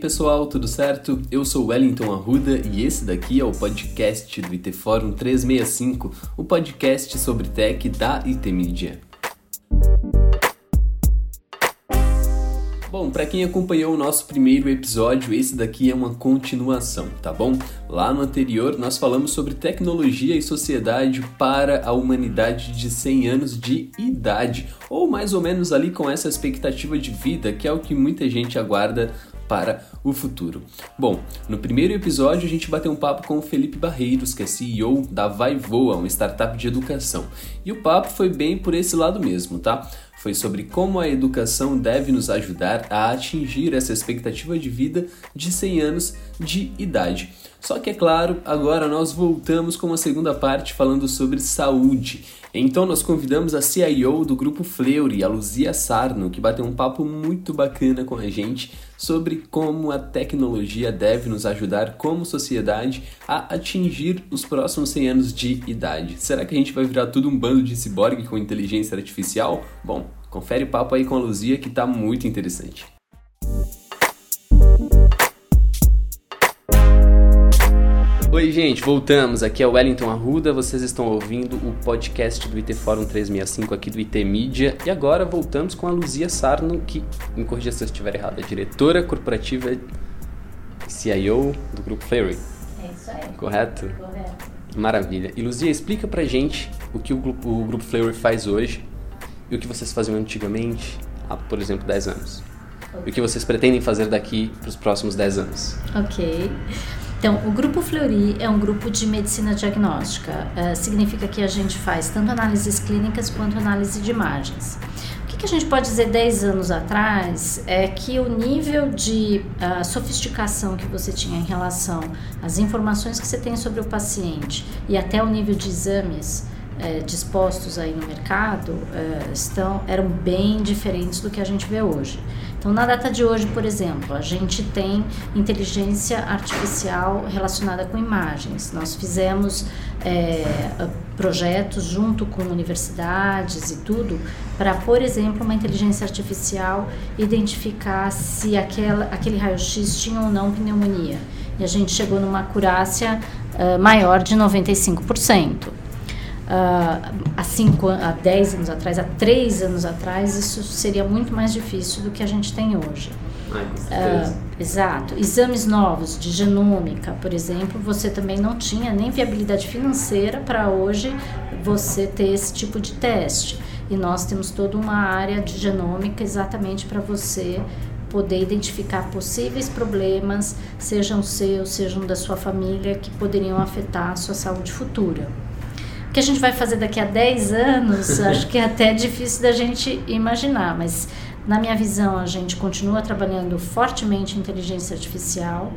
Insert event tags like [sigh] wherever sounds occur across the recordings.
Pessoal, tudo certo? Eu sou Wellington Arruda e esse daqui é o podcast do IT Fórum 365, o podcast sobre tech da IT Media. Bom, para quem acompanhou o nosso primeiro episódio, esse daqui é uma continuação, tá bom? Lá no anterior nós falamos sobre tecnologia e sociedade para a humanidade de 100 anos de idade, ou mais ou menos ali com essa expectativa de vida, que é o que muita gente aguarda para o futuro. Bom, no primeiro episódio a gente bateu um papo com o Felipe Barreiros, que é CEO da Vai Voa, uma startup de educação. E o papo foi bem por esse lado mesmo, tá? Foi sobre como a educação deve nos ajudar a atingir essa expectativa de vida de 100 anos de idade. Só que é claro, agora nós voltamos com a segunda parte falando sobre saúde. Então nós convidamos a CIO do grupo Fleury, a Luzia Sarno, que bateu um papo muito bacana com a gente sobre como a tecnologia deve nos ajudar como sociedade a atingir os próximos 100 anos de idade. Será que a gente vai virar tudo um bando de ciborgue com inteligência artificial? Bom, confere o papo aí com a Luzia que está muito interessante. Oi, gente, voltamos. Aqui é o Wellington Arruda. Vocês estão ouvindo o podcast do IT Fórum 365 aqui do IT Media. E agora voltamos com a Luzia Sarno, que, me corrija se eu estiver errado, é diretora corporativa CIO do Grupo Fleury. É isso aí. Correto? Correto. Maravilha. E Luzia, explica pra gente o que o Grupo, o grupo Fleury faz hoje e o que vocês faziam antigamente, há, por exemplo, 10 anos. E o que vocês pretendem fazer daqui para os próximos 10 anos. Ok. Então, o Grupo Fleury é um grupo de medicina diagnóstica. Uh, significa que a gente faz tanto análises clínicas quanto análise de imagens. O que, que a gente pode dizer 10 anos atrás é que o nível de uh, sofisticação que você tinha em relação às informações que você tem sobre o paciente e até o nível de exames uh, dispostos aí no mercado estão, eram bem diferentes do que a gente vê hoje. Então, na data de hoje, por exemplo, a gente tem inteligência artificial relacionada com imagens. Nós fizemos é, projetos junto com universidades e tudo para, por exemplo, uma inteligência artificial identificar se aquela, aquele raio-x tinha ou não pneumonia. E a gente chegou numa acurácia uh, maior de 95%. Uh, há, cinco, há 10 anos atrás, há 3 anos atrás, isso seria muito mais difícil do que a gente tem hoje. uh, exato. Exames novos de genômica, por exemplo, você também não tinha nem viabilidade financeira para hoje você ter esse tipo de teste. E nós temos toda uma área de genômica exatamente para você poder identificar possíveis problemas, sejam seus, sejam da sua família, que poderiam afetar a sua saúde futura. Que a gente vai fazer daqui a 10 anos, [laughs] acho que é até difícil da gente imaginar, mas na minha visão a gente continua trabalhando fortemente em inteligência artificial.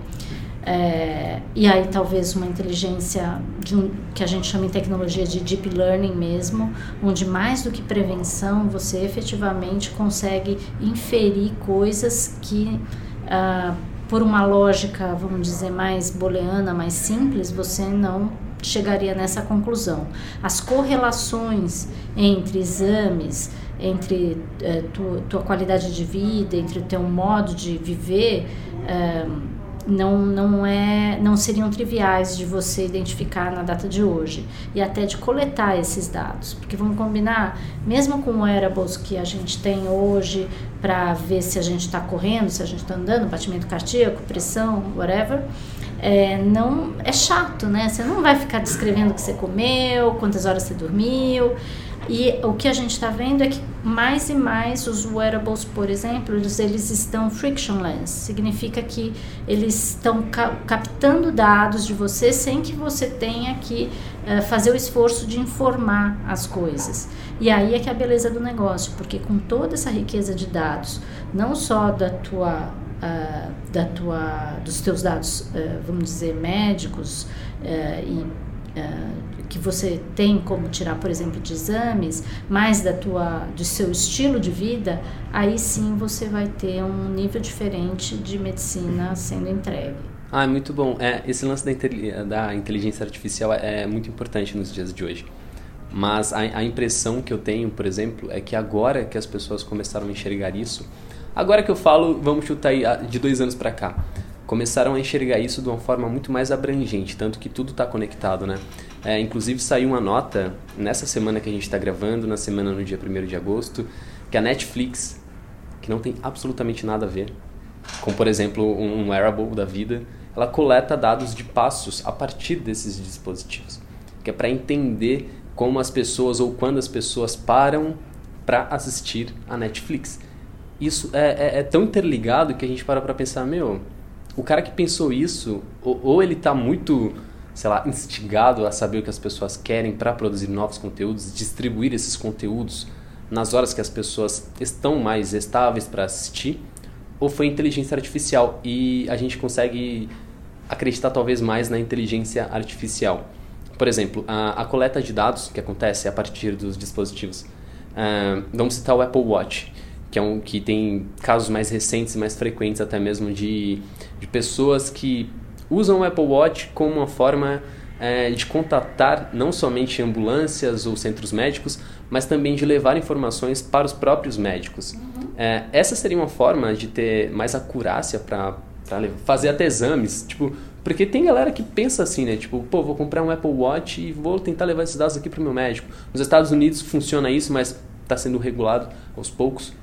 É, e aí talvez uma inteligência um, que a gente chama em tecnologia de deep learning mesmo, onde mais do que prevenção você efetivamente consegue inferir coisas que uh, por uma lógica, vamos dizer, mais booleana, mais simples, você não chegaria nessa conclusão. As correlações entre exames, entre eh, tua, qualidade de vida, entre o teu modo de viver, eh, não, não, é, não seriam triviais de você identificar na data de hoje e até de coletar esses dados, porque vamos combinar, mesmo com o wearables que a gente tem hoje para ver se a gente está correndo, se a gente está andando, batimento cardíaco, pressão, whatever, é, não é chato, né? Você não vai ficar descrevendo o que você comeu, quantas horas você dormiu. E o que a gente está vendo é que mais e mais os wearables, por exemplo, eles, eles estão frictionless. Significa que eles estão ca captando dados de você sem que você tenha que uh, fazer o esforço de informar as coisas. E aí é que é a beleza do negócio, porque com toda essa riqueza de dados, não só da tua uh, da tua, dos teus dados, uh, vamos dizer, médicos uh, e que você tem como tirar, por exemplo, de exames, mais da tua, do seu estilo de vida, aí sim você vai ter um nível diferente de medicina sendo entregue. Ah, muito bom. É, esse lance da, da inteligência artificial é, é muito importante nos dias de hoje. Mas a, a, impressão que eu tenho, por exemplo, é que agora que as pessoas começaram a enxergar isso, Agora que eu falo, vamos chutar aí de dois anos para cá. Começaram a enxergar isso de uma forma muito mais abrangente, tanto que tudo está conectado, né? É, inclusive saiu uma nota nessa semana que a gente está gravando, na semana no dia 1 de agosto, que a Netflix, que não tem absolutamente nada a ver, com por exemplo um wearable da vida, ela coleta dados de passos a partir desses dispositivos, que é para entender como as pessoas ou quando as pessoas param para assistir a Netflix. Isso é, é, é, tão interligado que a gente para para pensar, meu, o cara que pensou isso, ou, ou ele está muito, sei lá, instigado a saber o que as pessoas querem para produzir novos conteúdos, distribuir esses conteúdos nas horas que as pessoas estão mais estáveis para assistir, ou foi inteligência artificial e a gente consegue acreditar talvez mais na inteligência artificial. Por exemplo, a, a coleta de dados que acontece a partir dos dispositivos. Uh, vamos citar o Apple Watch, que é um que tem casos mais recentes e mais frequentes até mesmo de, de pessoas que usam o Apple Watch como uma forma é, de contatar não somente ambulâncias ou centros médicos, mas também de levar informações para os próprios médicos. Uhum. É, essa seria uma forma de ter mais acurácia para fazer até exames, tipo, porque tem galera que pensa assim, né? Tipo, pô, vou comprar um Apple Watch e vou tentar levar esses dados aqui para o meu médico. Nos Estados Unidos funciona isso, mas está sendo regulado aos poucos.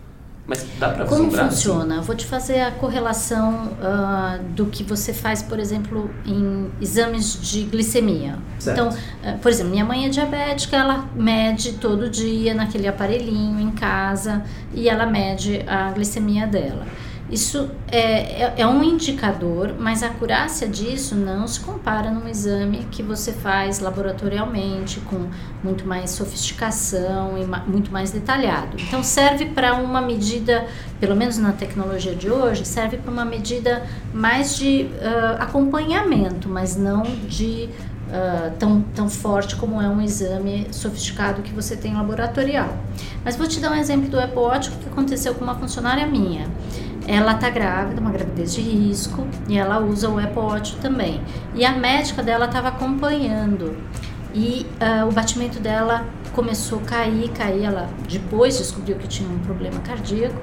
Mas dá para Como funciona? Assim? Vou te fazer a correlação uh, do que você faz, por exemplo, em exames de glicemia. Certo. Então, uh, por exemplo, minha mãe é diabética, ela mede todo dia naquele aparelhinho em casa e ela mede a glicemia dela. Isso é, é, é, um indicador, mas a acurácia disso não se compara num exame que você faz laboratorialmente, com muito mais sofisticação e ma muito mais detalhado. Então, serve para uma medida, pelo menos na tecnologia de hoje, serve para uma medida mais de uh, acompanhamento, mas não de Uh, tão, tão forte como é um exame sofisticado que você tem laboratorial. Mas vou te dar um exemplo do Apple que aconteceu com uma funcionária minha. Ela tá grávida, uma gravidez de risco, e ela usa o Watch também. E a médica dela estava acompanhando. E uh, o batimento dela começou a cair, cair. Ela depois descobriu que tinha um problema cardíaco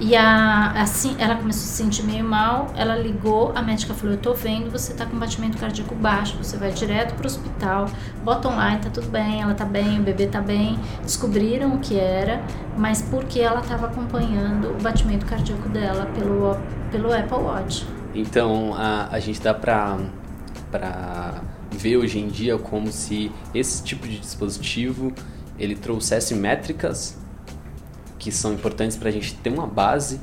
e a, assim, ela começou a se sentir meio mal, ela ligou, a médica falou, eu tô vendo, você tá com batimento cardíaco baixo, você vai direto pro hospital, bota online, tá tudo bem, ela tá bem, o bebê tá bem. Descobriram o que era, mas porque ela estava acompanhando o batimento cardíaco dela pelo, pelo Apple Watch. Então, a, a gente dá pra, pra ver hoje em dia como se esse tipo de dispositivo ele trouxesse métricas que são importantes para a gente ter uma base,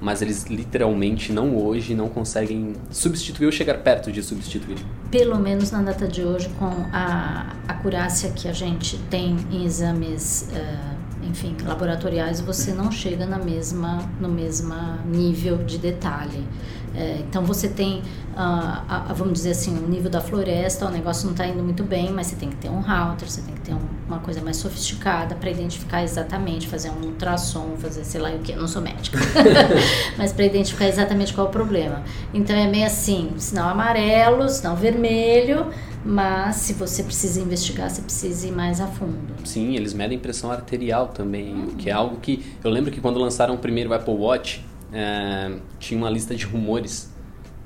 mas eles literalmente não hoje não conseguem substituir ou chegar perto de substituir. Pelo menos na data de hoje, com a acurácia que a gente tem em exames, uh, enfim, laboratoriais, você não chega na mesma, no mesmo nível de detalhe. É, então você tem, uh, a, vamos dizer assim, o nível da floresta, o negócio não está indo muito bem, mas você tem que ter um router, você tem que ter um, uma coisa mais sofisticada para identificar exatamente, fazer um ultrassom, fazer sei lá o que, não sou médica, [laughs] mas para identificar exatamente qual é o problema. Então é meio assim, sinal amarelo, sinal vermelho, mas se você precisa investigar, você precisa ir mais a fundo. Sim, eles medem pressão arterial também, uhum. que é algo que eu lembro que quando lançaram o primeiro Apple Watch, é, tinha uma lista de rumores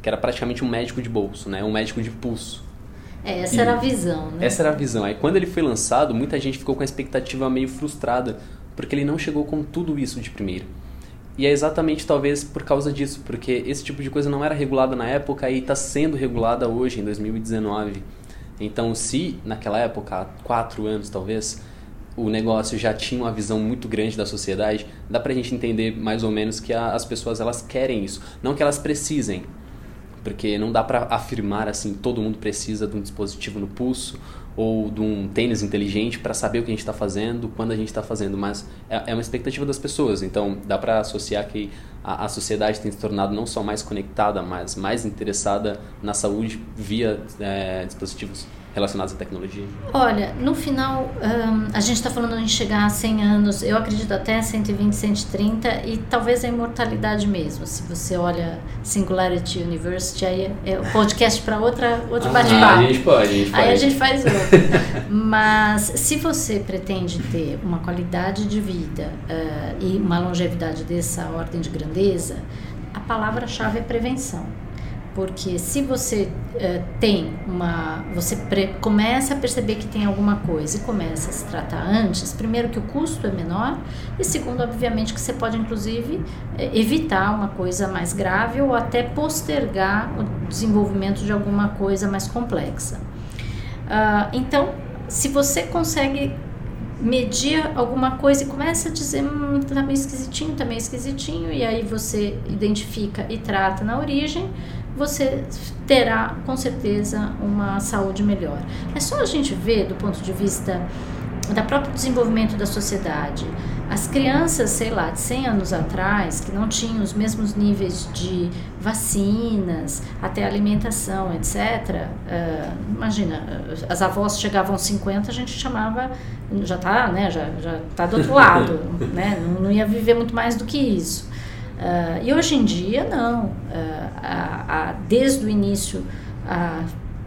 que era praticamente um médico de bolso, né? Um médico de pulso. É, essa e era a visão, né? Essa era a visão. Aí quando ele foi lançado, muita gente ficou com a expectativa meio frustrada, porque ele não chegou com tudo isso de primeira. E é exatamente talvez por causa disso, porque esse tipo de coisa não era regulada na época e está sendo regulada hoje, em 2019. Então, se naquela época, há quatro anos talvez, o negócio já tinha uma visão muito grande da sociedade, dá pra gente entender mais ou menos que a, as pessoas elas querem isso, não que elas precisem. Porque não dá para afirmar assim, todo mundo precisa de um dispositivo no pulso ou de um tênis inteligente para saber o que a gente está fazendo, quando a gente está fazendo, mas é, é, uma expectativa das pessoas. Então dá para associar que a, a, sociedade tem se tornado não só mais conectada, mas mais interessada na saúde via é, dispositivos relacionados à tecnologia? Olha, no final, um, a gente está falando em chegar a 100 anos, eu acredito até 120, 130 e talvez a imortalidade mesmo. Se você olha Singularity University, aí é, é o podcast para outra, outro ah, bate-papo. A gente pode, a gente Aí a gente faz outro. [laughs] Mas se você pretende ter uma qualidade de vida uh, e uma longevidade dessa ordem de grandeza, a palavra-chave é prevenção porque se você uh, tem uma você começa a perceber que tem alguma coisa e começa a se tratar antes primeiro que o custo é menor e segundo obviamente que você pode inclusive uh, evitar uma coisa mais grave ou até postergar o desenvolvimento de alguma coisa mais complexa. Uh, então se você consegue medir alguma coisa e começa a dizer hum, tá meio esquisitinho, tá meio esquisitinho e aí você identifica e trata na origem você terá com certeza uma saúde melhor. É só a gente ver do ponto de vista da próprio desenvolvimento da sociedade. As crianças, sei lá, de 100 anos atrás, que não tinham os mesmos níveis de vacinas, até alimentação, etc. Uh, imagina, as avós chegavam aos 50, a gente chamava, já está né, já, já tá do outro lado, [laughs] né, não, não ia viver muito mais do que isso. Uh, e hoje em dia, não. Uh, a, desde o início, a,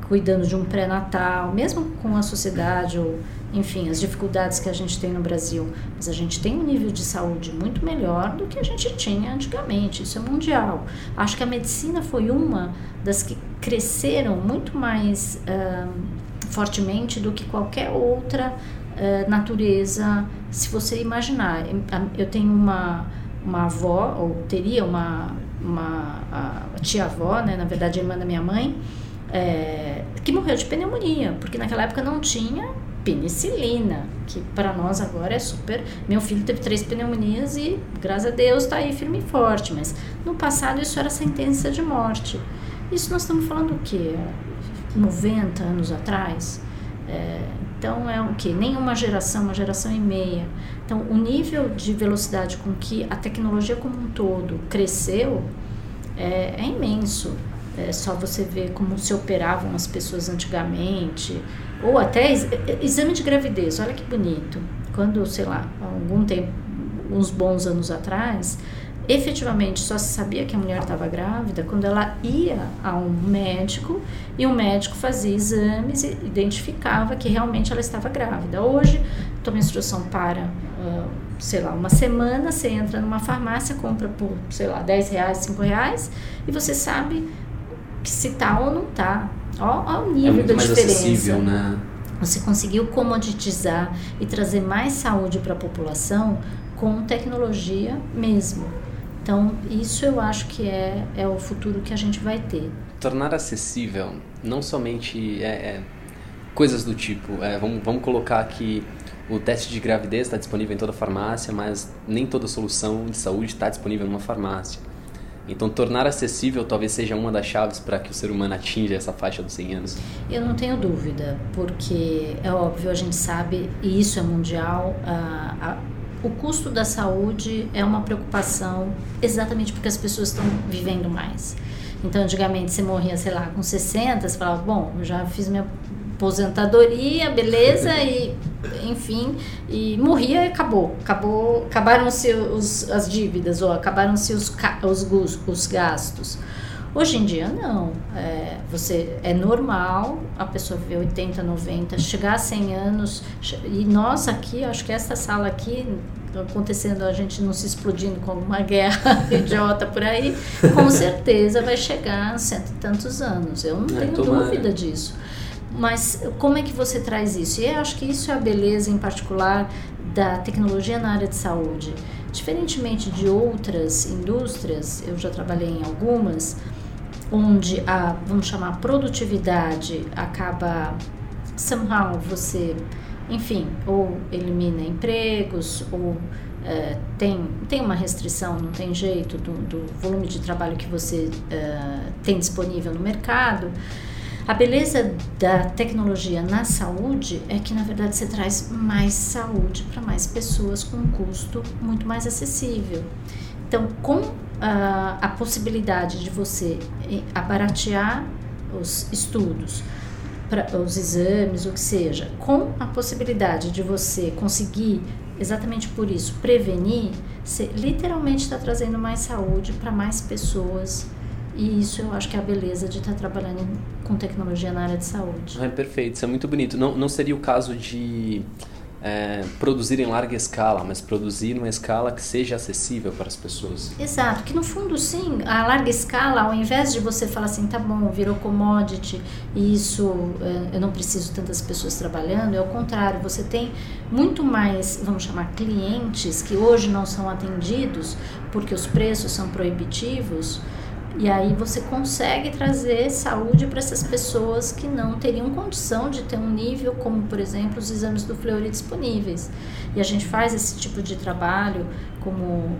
cuidando de um pré-natal, mesmo com a sociedade ou, enfim, as dificuldades que a gente tem no Brasil, mas a gente tem um nível de saúde muito melhor do que a gente tinha antigamente. Isso é mundial. Acho que a medicina foi uma das que cresceram muito mais uh, fortemente do que qualquer outra natureza, se você imaginar. Eu tenho uma uma avó, ou teria uma, uma tia-avó, né, na verdade, irmã da minha mãe, é, que morreu de pneumonia, porque naquela época não tinha penicilina, que para nós agora é super. Meu filho teve três pneumonias e, graças a Deus, está aí firme e forte, mas no passado isso era sentença de morte. Isso nós estamos falando o quê? 90 anos atrás? É, então é o que? Nenhuma geração, uma geração e meia. Então o nível de velocidade com que a tecnologia como um todo cresceu é, é imenso. É só você ver como se operavam as pessoas antigamente, ou até exame de gravidez. Olha que bonito. Quando, sei lá, algum tempo, uns bons anos atrás, efetivamente só se sabia que a mulher estava grávida quando ela ia a um médico e o médico fazia exames e identificava que realmente ela estava grávida. Hoje, tua menstruação para, sei lá, uma semana, você entra numa farmácia, compra por, sei lá, 10 reais, 5 reais e você sabe que se tá ou não tá. Ó, ó o nível é da mais diferença. Acessível, né? Você conseguiu comoditizar e trazer mais saúde para a população com tecnologia mesmo. Então, isso eu acho que é, é o futuro que a gente vai ter. Tornar acessível não somente é, é coisas do tipo, é, vamos, vamos colocar que o teste de gravidez está disponível em toda farmácia, mas nem toda solução de saúde está disponível numa farmácia. Então, tornar acessível talvez seja uma das chaves para que o ser humano atinja essa faixa dos 100 anos. Eu não tenho dúvida, porque é óbvio, a gente sabe, e isso é mundial, a, a o custo da saúde é uma preocupação exatamente porque as pessoas estão vivendo mais. Então, antigamente você morria, sei lá, com 60, você falava, bom, já fiz minha aposentadoria, beleza, [laughs] e enfim, e morria e acabou. acabou acabaram-se as dívidas, ou acabaram-se os, os, os gastos. Hoje em dia, não. É, você, é normal a pessoa viver 80, 90, chegar a 100 anos. E nós aqui, acho que essa sala aqui, acontecendo, a gente não se explodindo com uma guerra [laughs] idiota por aí, com certeza vai chegar a cento e tantos anos. Eu não é, tenho tomara. dúvida disso. Mas como é que você traz isso? E eu acho que isso é a beleza, em particular, da tecnologia na área de saúde. Diferentemente de outras indústrias, eu já trabalhei em algumas, onde a, vamos chamar, produtividade acaba, somehow, você, enfim, ou elimina empregos, ou é, tem, tem uma restrição, não tem jeito, do, do volume de trabalho que você é, tem disponível no mercado. A beleza da tecnologia na saúde é que, na verdade, você traz mais saúde para mais pessoas com um custo muito mais acessível. Então, com a, a possibilidade de você eh, abaratear os estudos, pra, os exames, o que seja, com a possibilidade de você conseguir, exatamente por isso, prevenir, você literalmente está trazendo mais saúde para mais pessoas E isso eu acho que é a beleza de estar trabalhando com tecnologia na área de saúde. É perfeito, isso é muito bonito. Não, não seria o caso de é, produzir em larga escala, mas produzir numa escala que seja acessível para as pessoas. Exato, que no fundo sim, a larga escala, ao invés de você falar assim, tá bom, virou commodity e isso é, eu não preciso tantas pessoas trabalhando, é o contrário, você tem muito mais, vamos chamar, clientes que hoje não são atendidos porque os preços são proibitivos e aí você consegue trazer saúde para essas pessoas que não teriam condição de ter um nível como, por exemplo, os exames do Fleury disponíveis. E a gente faz esse tipo de trabalho como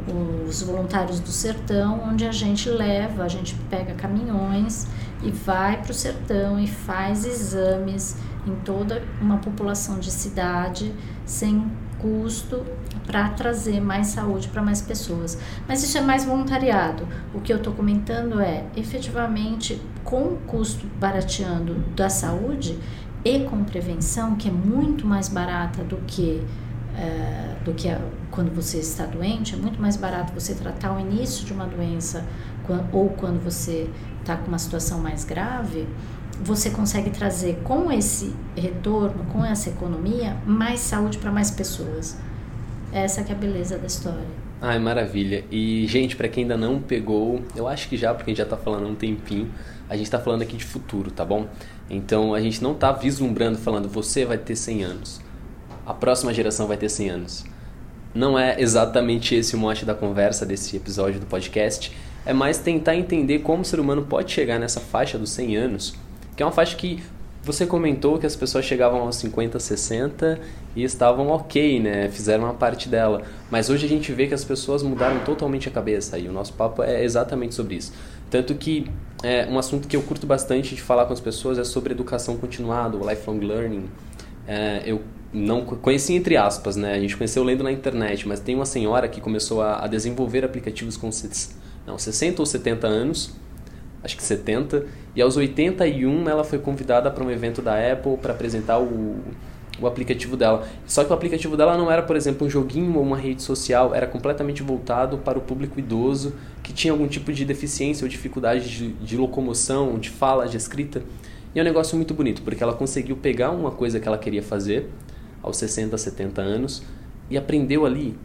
os voluntários do sertão, onde a gente leva, a gente pega caminhões e vai para o sertão e faz exames em toda uma população de cidade sem custo para trazer mais saúde para mais pessoas. Mas isso é mais voluntariado. O que eu estou comentando é, efetivamente, com o custo barateando da saúde e com prevenção, que é muito mais barata do que é, do que a, quando você está doente, é muito mais barato você tratar o início de uma doença ou quando você está com uma situação mais grave, você consegue trazer com esse retorno, com essa economia, mais saúde para mais pessoas. Essa que é a beleza da história. Ai, maravilha. E, gente, para quem ainda não pegou, eu acho que já, porque a gente já tá falando há um tempinho, a gente tá falando aqui de futuro, tá bom? Então, a gente não tá vislumbrando falando, você vai ter 100 anos. A próxima geração vai ter 100 anos. Não é exatamente esse o mote da conversa desse episódio do podcast. É mais tentar entender como o ser humano pode chegar nessa faixa dos 100 anos que é uma faixa que você comentou que as pessoas chegavam aos 50, 60 e estavam ok, né? Fizeram uma parte dela. Mas hoje a gente vê que as pessoas mudaram totalmente a cabeça e o nosso papo é exatamente sobre isso. Tanto que é, um assunto que eu curto bastante de falar com as pessoas é sobre educação continuada, o lifelong learning. É, eu não conheci entre aspas, né? A gente conheceu lendo na internet, mas tem uma senhora que começou a, a desenvolver aplicativos com não, 60 ou 70 anos acho que 70, e aos 81 ela foi convidada para um evento da Apple para apresentar o, o aplicativo dela. Só que o aplicativo dela não era, por exemplo, um joguinho ou uma rede social, era completamente voltado para o público idoso que tinha algum tipo de deficiência ou dificuldade de, de locomoção, de fala, de escrita. E é um negócio muito bonito, porque ela conseguiu pegar uma coisa que ela queria fazer aos 60, 70 anos e aprendeu ali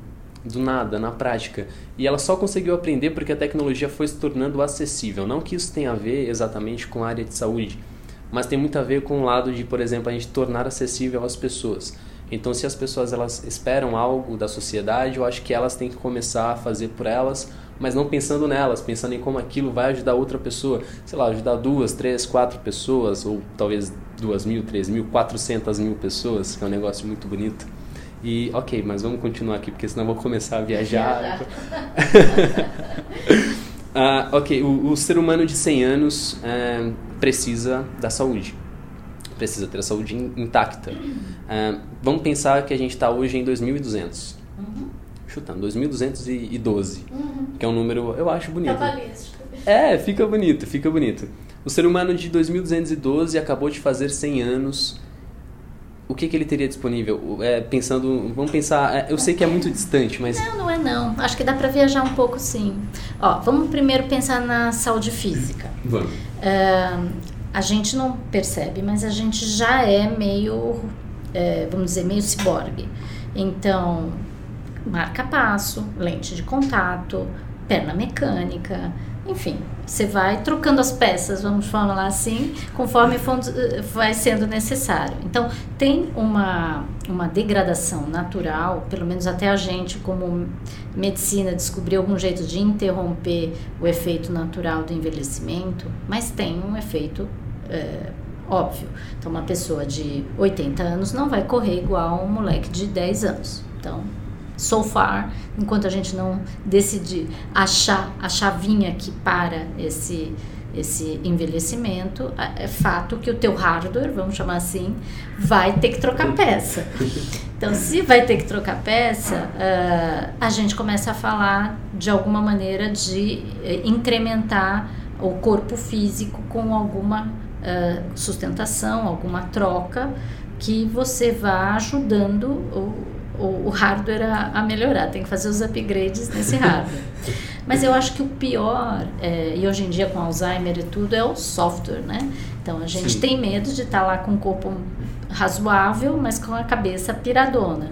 do nada, na prática. E ela só conseguiu aprender porque a tecnologia foi se tornando acessível. Não que isso tenha a ver exatamente com a área de saúde, mas tem muito a ver com o lado de, por exemplo, a gente tornar acessível às pessoas. Então, se as pessoas elas esperam algo da sociedade, eu acho que elas têm que começar a fazer por elas, mas não pensando nelas, pensando em como aquilo vai ajudar outra pessoa. Sei lá, ajudar duas, três, quatro pessoas, ou talvez duas mil, três mil, quatrocentas mil pessoas, que é um negócio muito bonito. E, ok, mas vamos continuar aqui, porque senão eu vou começar a viajar. [laughs] ah, ok, o, o, ser humano de 100 anos é, precisa da saúde. Precisa ter a saúde intacta. É, vamos pensar que a gente está hoje em 2200. Uhum. Chutando, 2212. Uhum. Que é um número, eu acho bonito. Cabalístico. É, fica bonito, fica bonito. O ser humano de 2212 acabou de fazer 100 anos o que, que ele teria disponível? É, pensando, vamos pensar, é, eu sei que é muito distante, mas... Não, não é não. Acho que dá para viajar um pouco sim. Ó, vamos primeiro pensar na saúde física. Vamos. A gente não percebe, mas a gente já é meio, é, vamos dizer, meio ciborgue. Então, marca-passo, lente de contato, perna mecânica, enfim, você vai trocando as peças, vamos falar assim, conforme vai sendo necessário. Então, tem uma, uma degradação natural, pelo menos até a gente, como medicina, descobriu algum jeito de interromper o efeito natural do envelhecimento, mas tem um efeito é, óbvio. Então, uma pessoa de 80 anos não vai correr igual um moleque de 10 anos. Então, so far, enquanto a gente não decidir achar a chavinha que para esse esse envelhecimento, é fato que o teu hardware, vamos chamar assim, vai ter que trocar peça. [laughs] Então, se vai ter que trocar peça, uh, a gente começa a falar de alguma maneira de uh, incrementar o corpo físico com alguma uh, sustentação, alguma troca que você vá ajudando o, o, o hardware a, a, melhorar, tem que fazer os upgrades nesse hardware. [laughs] Mas eu acho que o pior, é, e hoje em dia com Alzheimer e tudo, é o software, né? Então a gente Sim. tem medo de estar tá lá com o corpo razoável, mas com a cabeça piradona.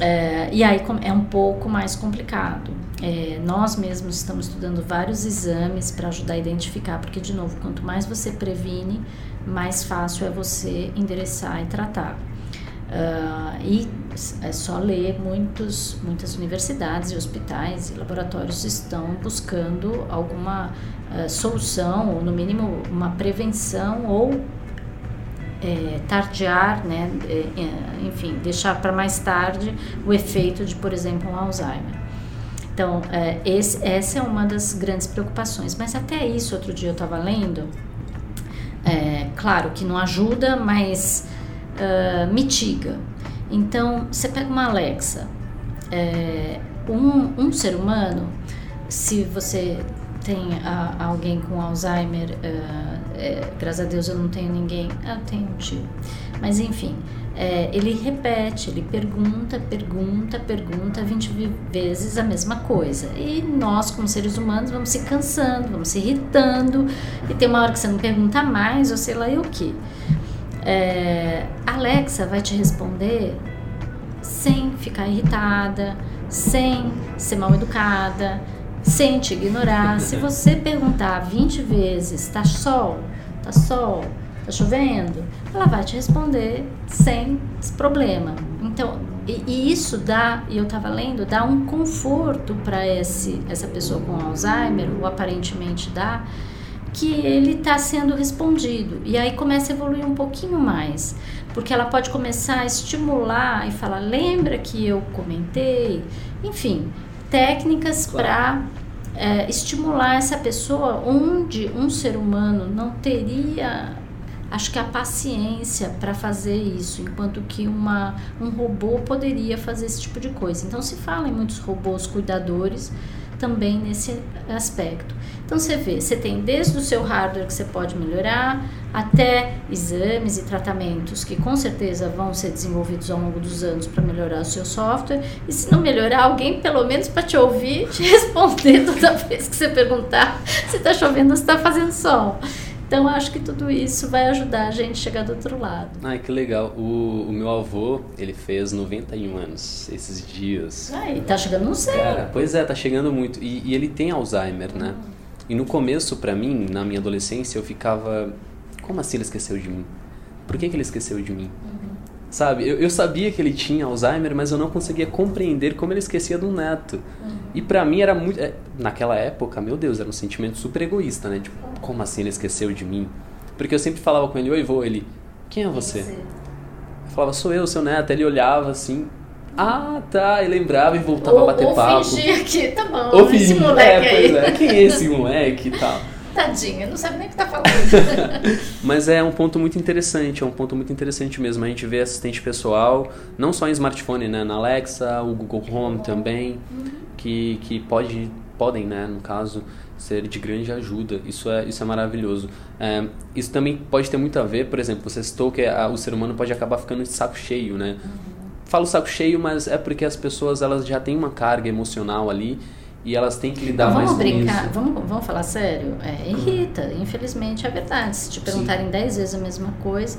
É, e aí é um pouco mais complicado. É, nós mesmos estamos estudando vários exames para ajudar a identificar, porque, de novo, quanto mais você previne, mais fácil é você endereçar e tratar. Uh, e é só ler, muitos, muitas universidades e hospitais e laboratórios estão buscando alguma uh, solução, ou no mínimo uma prevenção ou é, tardiar, né, é, é enfim, deixar para mais tarde o efeito de, por exemplo, um Alzheimer. Então, é, esse, essa é uma das grandes preocupações. Mas até isso, outro dia eu estava lendo, é, claro que não ajuda, mas uh, mitiga. Então, você pega uma Alexa, é, um, um ser humano, se você tem a, alguém com Alzheimer, uh, é, graças a Deus eu não tenho ninguém, ah, eu tenho um tio, mas enfim, é, ele repete, ele pergunta, pergunta, pergunta 20 vezes a mesma coisa. E nós, como seres humanos, vamos se cansando, vamos se irritando, e tem uma hora que você não pergunta mais, ou sei lá e o que. É, Alexa vai te responder sem ficar irritada, sem ser mal educada, sem te ignorar. Se [laughs] você perguntar 20 vezes, tá sol, tá sol, tá chovendo, ela vai te responder sem problema. Então, e, e isso dá, e eu estava lendo, dá um conforto para essa pessoa com Alzheimer, ou aparentemente dá, que ele está sendo respondido. E aí começa a evoluir um pouquinho mais, porque ela pode começar a estimular e falar: lembra que eu comentei? Enfim, técnicas claro. para é, estimular essa pessoa onde um ser humano não teria acho que a paciência para fazer isso, enquanto que uma, um robô poderia fazer esse tipo de coisa. Então se fala em muitos robôs cuidadores também nesse aspecto. Então você vê, você tem desde o seu hardware que você pode melhorar, até exames e tratamentos que com certeza vão ser desenvolvidos ao longo dos anos para melhorar o seu software. E se não melhorar, alguém pelo menos para te ouvir, te [laughs] responder toda vez que você perguntar se está chovendo ou se está fazendo sol. Então acho que tudo isso vai ajudar a gente a chegar do outro lado. Ai, que legal. O, o meu avô, ele fez 91 anos esses dias. Ai, tá chegando no céu. Cara, pois é, tá chegando muito. E, e ele tem Alzheimer, né? E no começo, para mim, na minha adolescência, eu ficava... Como assim ele esqueceu de mim? Por que, que ele esqueceu de mim? Uhum. Sabe, eu, eu sabia que ele tinha Alzheimer, mas eu não conseguia compreender como ele esquecia do neto. Uhum. E para mim era muito. É, naquela época, meu Deus, era um sentimento super egoísta, né? Tipo, como assim ele esqueceu de mim? Porque eu sempre falava com ele, oi, vô, ele, quem é você? Eu falava, sou eu, seu neto. Ele olhava assim, ah, tá, e lembrava e voltava ou, a bater ou papo. Fingia que, tá bom, ou esse moleque é, aí. É, quem é esse moleque e tal. [laughs] Tadinha, não sabe nem o que tá falando. [laughs] Mas é um ponto muito interessante, é um ponto muito interessante mesmo. A gente vê assistente pessoal, não só em smartphone, né? Na Alexa, o Google Home também, uhum. Que, que pode, podem, né, no caso, ser de grande ajuda. Isso é, isso é maravilhoso. É, isso também pode ter muito a ver, por exemplo, você citou que a, o ser humano pode acabar ficando de saco cheio, né? Uhum. Falo saco cheio, mas é porque as pessoas elas já têm uma carga emocional ali e elas têm que lidar vamos mais brincar, com isso. Vamos, vamos falar sério? É, irrita, infelizmente é verdade. Se te perguntarem dez vezes a mesma coisa,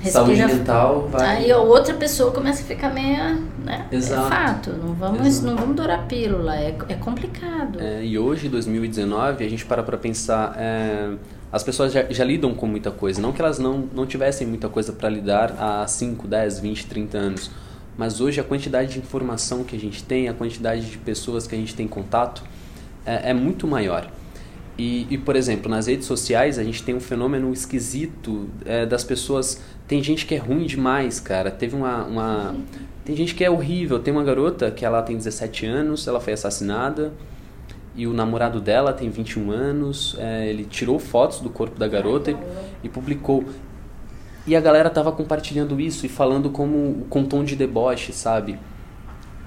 respira, Saúde mental vai... Aí a outra pessoa começa a ficar meia... Né? É Exato. É fato, não vamos, Exato. não vamos dourar pílula, é, é complicado. É, e hoje, 2019, a gente para para pensar... É, as pessoas já, já, lidam com muita coisa. Não que elas não, não tivessem muita coisa para lidar há 5, 10, 20, 30 anos mas hoje a quantidade de informação que a gente tem, a quantidade de pessoas que a gente tem contato é, é muito maior. E, e, por exemplo, nas redes sociais a gente tem um fenômeno esquisito é, das pessoas. Tem gente que é ruim demais, cara. Teve uma, uma. Tem gente que é horrível. Tem uma garota que ela tem 17 anos, ela foi assassinada. E o namorado dela tem 21 anos. É, ele tirou fotos do corpo da garota e, e publicou. E a galera tava compartilhando isso e falando como com tom de deboche, sabe?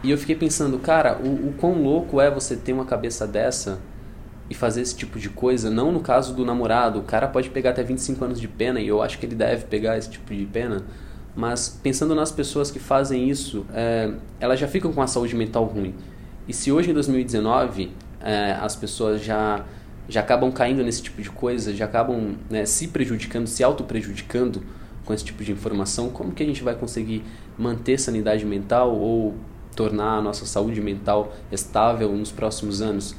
E eu fiquei pensando, cara, o, o quão louco é você ter uma cabeça dessa e fazer esse tipo de coisa. Não no caso do namorado, o cara pode pegar até 25 anos de pena e eu acho que ele deve pegar esse tipo de pena. Mas pensando nas pessoas que fazem isso, é, elas já ficam com a saúde mental ruim. E se hoje em 2019 é, as pessoas já já acabam caindo nesse tipo de coisa, já acabam né, se prejudicando, se auto-prejudicando com esse tipo de informação, como que a gente vai conseguir manter sanidade mental ou tornar a nossa saúde mental estável nos próximos anos?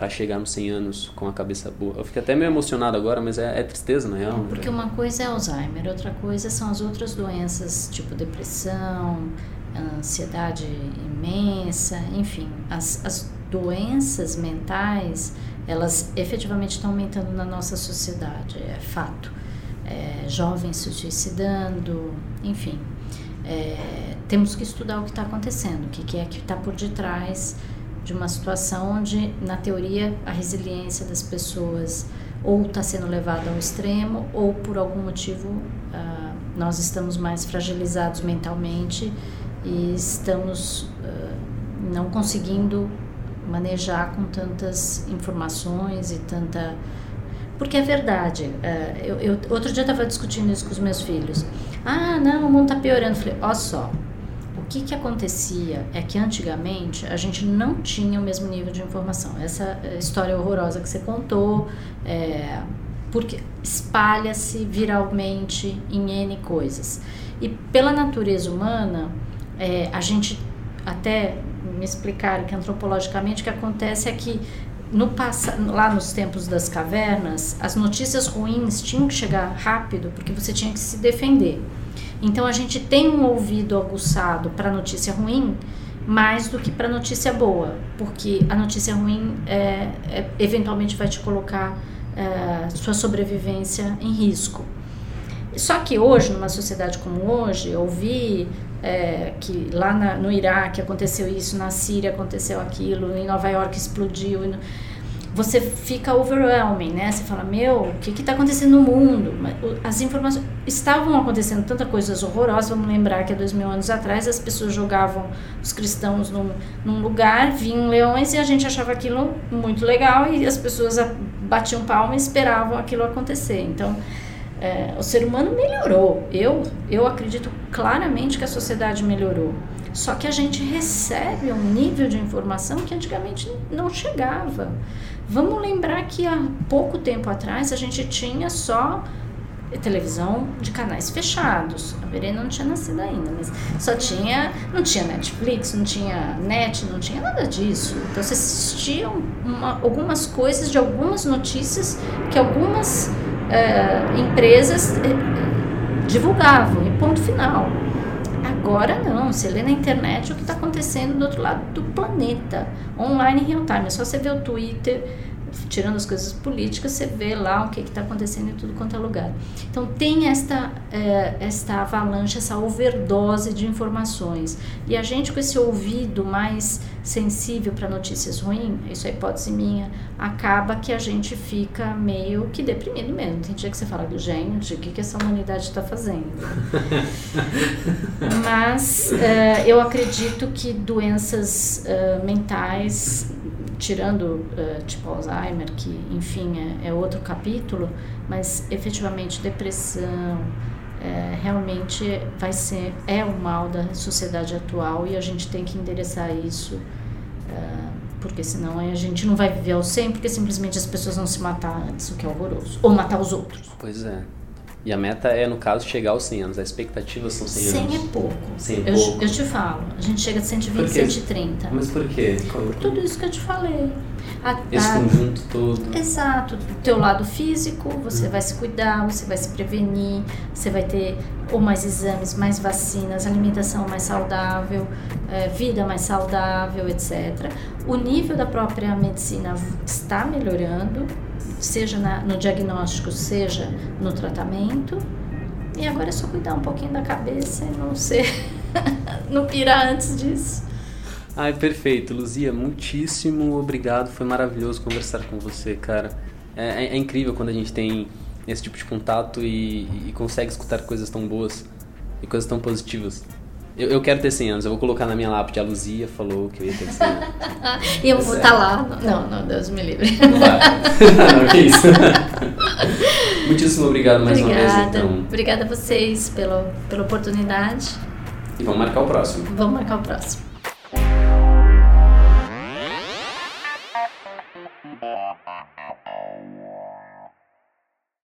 Para chegar nos 100 anos com a cabeça boa. Eu fico até meio emocionado agora, mas é, é tristeza, na real. Porque uma coisa é Alzheimer, outra coisa são as outras doenças, tipo depressão, ansiedade imensa, enfim. As, as doenças mentais, elas efetivamente estão aumentando na nossa sociedade, é fato. É, jovens se suicidando, enfim. É, temos que estudar o que está acontecendo, o que, que é que está por detrás de uma situação onde, na teoria, a resiliência das pessoas ou está sendo levada ao extremo ou por algum motivo uh, nós estamos mais fragilizados mentalmente e estamos uh, não conseguindo manejar com tantas informações e tanta. Porque é verdade. Uh, eu, eu, outro dia eu estava discutindo isso com os meus filhos. Ah, não, o mundo está piorando. Falei, ó só. Que, que acontecia é que antigamente a gente não tinha o mesmo nível de informação. Essa história horrorosa que você contou, é, porque espalha-se viralmente em N coisas. E pela natureza humana, é, a gente até me explicaram que antropologicamente o que acontece é que no passado, lá nos tempos das cavernas, as notícias ruins tinham que chegar rápido porque você tinha que se defender. Então a gente tem um ouvido aguçado para notícia ruim mais do que para notícia boa, porque a notícia ruim é, é, eventualmente vai te colocar é, sua sobrevivência em risco. Só que hoje, numa sociedade como hoje, ouvir é, que lá na, no Iraque aconteceu isso, na Síria aconteceu aquilo, em Nova York explodiu. Você fica overwhelming, né? Você fala, meu, o que está acontecendo no mundo? As informações estavam acontecendo tanta coisas horrorosas. Vamos lembrar que há dois mil anos atrás as pessoas jogavam os cristãos num, num lugar, vinham leões e a gente achava aquilo muito legal e as pessoas batiam palma e esperavam aquilo acontecer. Então, é, o ser humano melhorou. Eu, eu acredito claramente que a sociedade melhorou. Só que a gente recebe um nível de informação que antigamente não chegava. Vamos lembrar que há pouco tempo atrás a gente tinha só televisão de canais fechados. A Verena não tinha nascido ainda, mas só tinha, não tinha Netflix, não tinha net, não tinha nada disso. Então você assistia uma, algumas coisas de algumas notícias que algumas uh, empresas uh, divulgavam, e ponto final. Agora não, você lê na internet o que está acontecendo do outro lado do planeta, online real time. É só você ver o Twitter tirando as coisas políticas, você vê lá o que está acontecendo em tudo quanto é lugar. Então tem esta, é, esta avalanche, essa overdose de informações. E a gente com esse ouvido mais sensível para notícias ruins, isso é hipótese minha, acaba que a gente fica meio que deprimido mesmo. Tem dia que você fala, gente, o que, que essa humanidade está fazendo? [laughs] Mas é, eu acredito que doenças é, mentais tirando uh, tipo Alzheimer, que enfim é, é, outro capítulo, mas efetivamente depressão é, realmente vai ser é o mal da sociedade atual e a gente tem que endereçar isso uh, porque senão a gente não vai viver ao 100 porque simplesmente as pessoas vão se matar antes, o que é horroroso, ou matar os outros. Pois é. E a meta é, no caso, chegar aos 100 anos. A expectativa são 100, 100 anos. 100 é pouco. 100 é pouco. Eu, te falo, a gente chega de 120, 130. Mas por quê? Por tudo isso que eu te falei. A, Esse a, conjunto todo. Exato. O teu lado físico, você hum. vai se cuidar, você vai se prevenir, você vai ter ou mais exames, mais vacinas, alimentação mais saudável, é, vida mais saudável, etc. O nível da própria medicina está melhorando, seja na, no diagnóstico, seja no tratamento. E agora é só cuidar um pouquinho da cabeça e não ser. [laughs] não pirar antes disso. Ai, perfeito. Luzia, muitíssimo obrigado. Foi maravilhoso conversar com você, cara. É, é, é incrível quando a gente tem esse tipo de contato e, e, consegue escutar coisas tão boas e coisas tão positivas. Eu, eu, quero ter 100 anos, eu vou colocar na minha lápide. A Luzia falou que eu ia ter 100 anos. [laughs] e eu vou estar tá lá. Não, não, Deus me livre. Não vai. [laughs] não, que isso. [laughs] Muitíssimo obrigado mais Obrigada. uma vez, então. Obrigada a vocês pela, pela oportunidade. E vamos marcar o próximo. Vamos marcar o próximo.